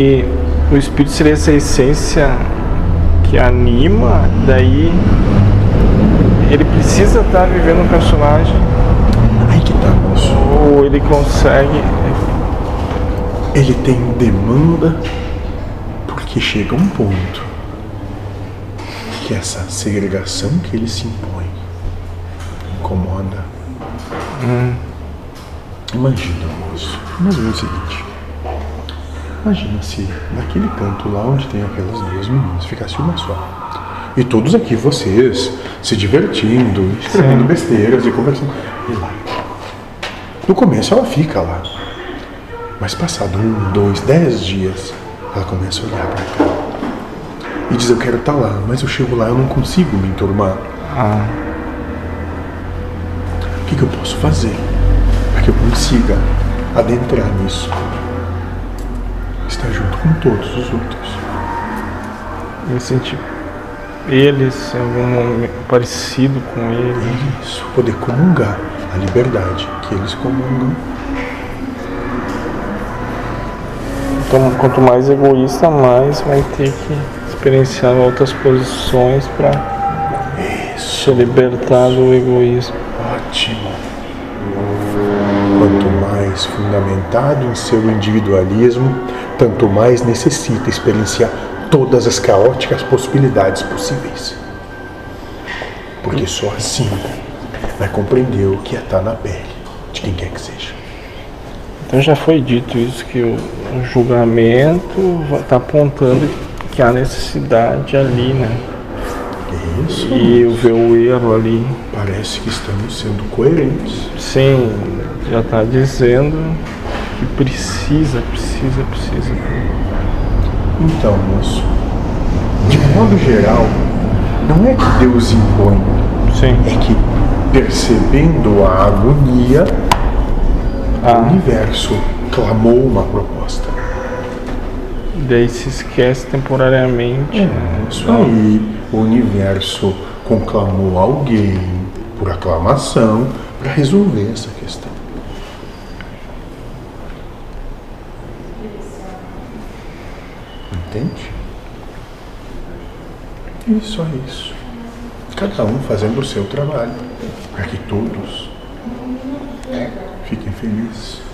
E o espírito seria essa essência que anima, daí ele precisa estar vivendo um personagem. Aí que tá, moço. Ou ele consegue. Ele tem demanda porque chega um ponto que essa segregação que ele se impõe incomoda. Hum. Imagina, moço. Imagina o seguinte. Imagina se naquele ponto lá onde tem aquelas duas meninas ficasse uma só. E todos aqui, vocês, se divertindo, escrevendo Sim. besteiras e conversando. E lá. No começo ela fica lá. Mas passado um, dois, dez dias, ela começa a olhar pra cá. E diz, eu quero estar lá, mas eu chego lá, eu não consigo me enturmar. Ah, O que, que eu posso fazer para que eu consiga adentrar nisso? Estar junto com todos os outros. me senti eles, em algum momento parecido com eles. Isso, poder comungar a liberdade que eles comungam. Então, quanto mais egoísta, mais vai ter que experienciar outras posições para se libertar do egoísmo. Ótimo. Mais fundamentado em seu individualismo, tanto mais necessita experienciar todas as caóticas possibilidades possíveis. Porque só assim vai compreender o que é estar na pele de quem quer que seja. Então já foi dito isso que o julgamento está apontando que há necessidade ali, né? Isso. E eu ver o erro ali. Parece que estamos sendo coerentes. Sim, já está dizendo que precisa, precisa, precisa. Então, moço, de modo geral, não é que Deus impõe, Sim. é que percebendo a agonia, o Ah, universo clamou uma proposta. Daí se esquece temporariamente. né? Isso aí, o universo conclamou alguém por aclamação para resolver essa questão. Entende? E só isso. Cada um fazendo o seu trabalho para que todos fiquem felizes.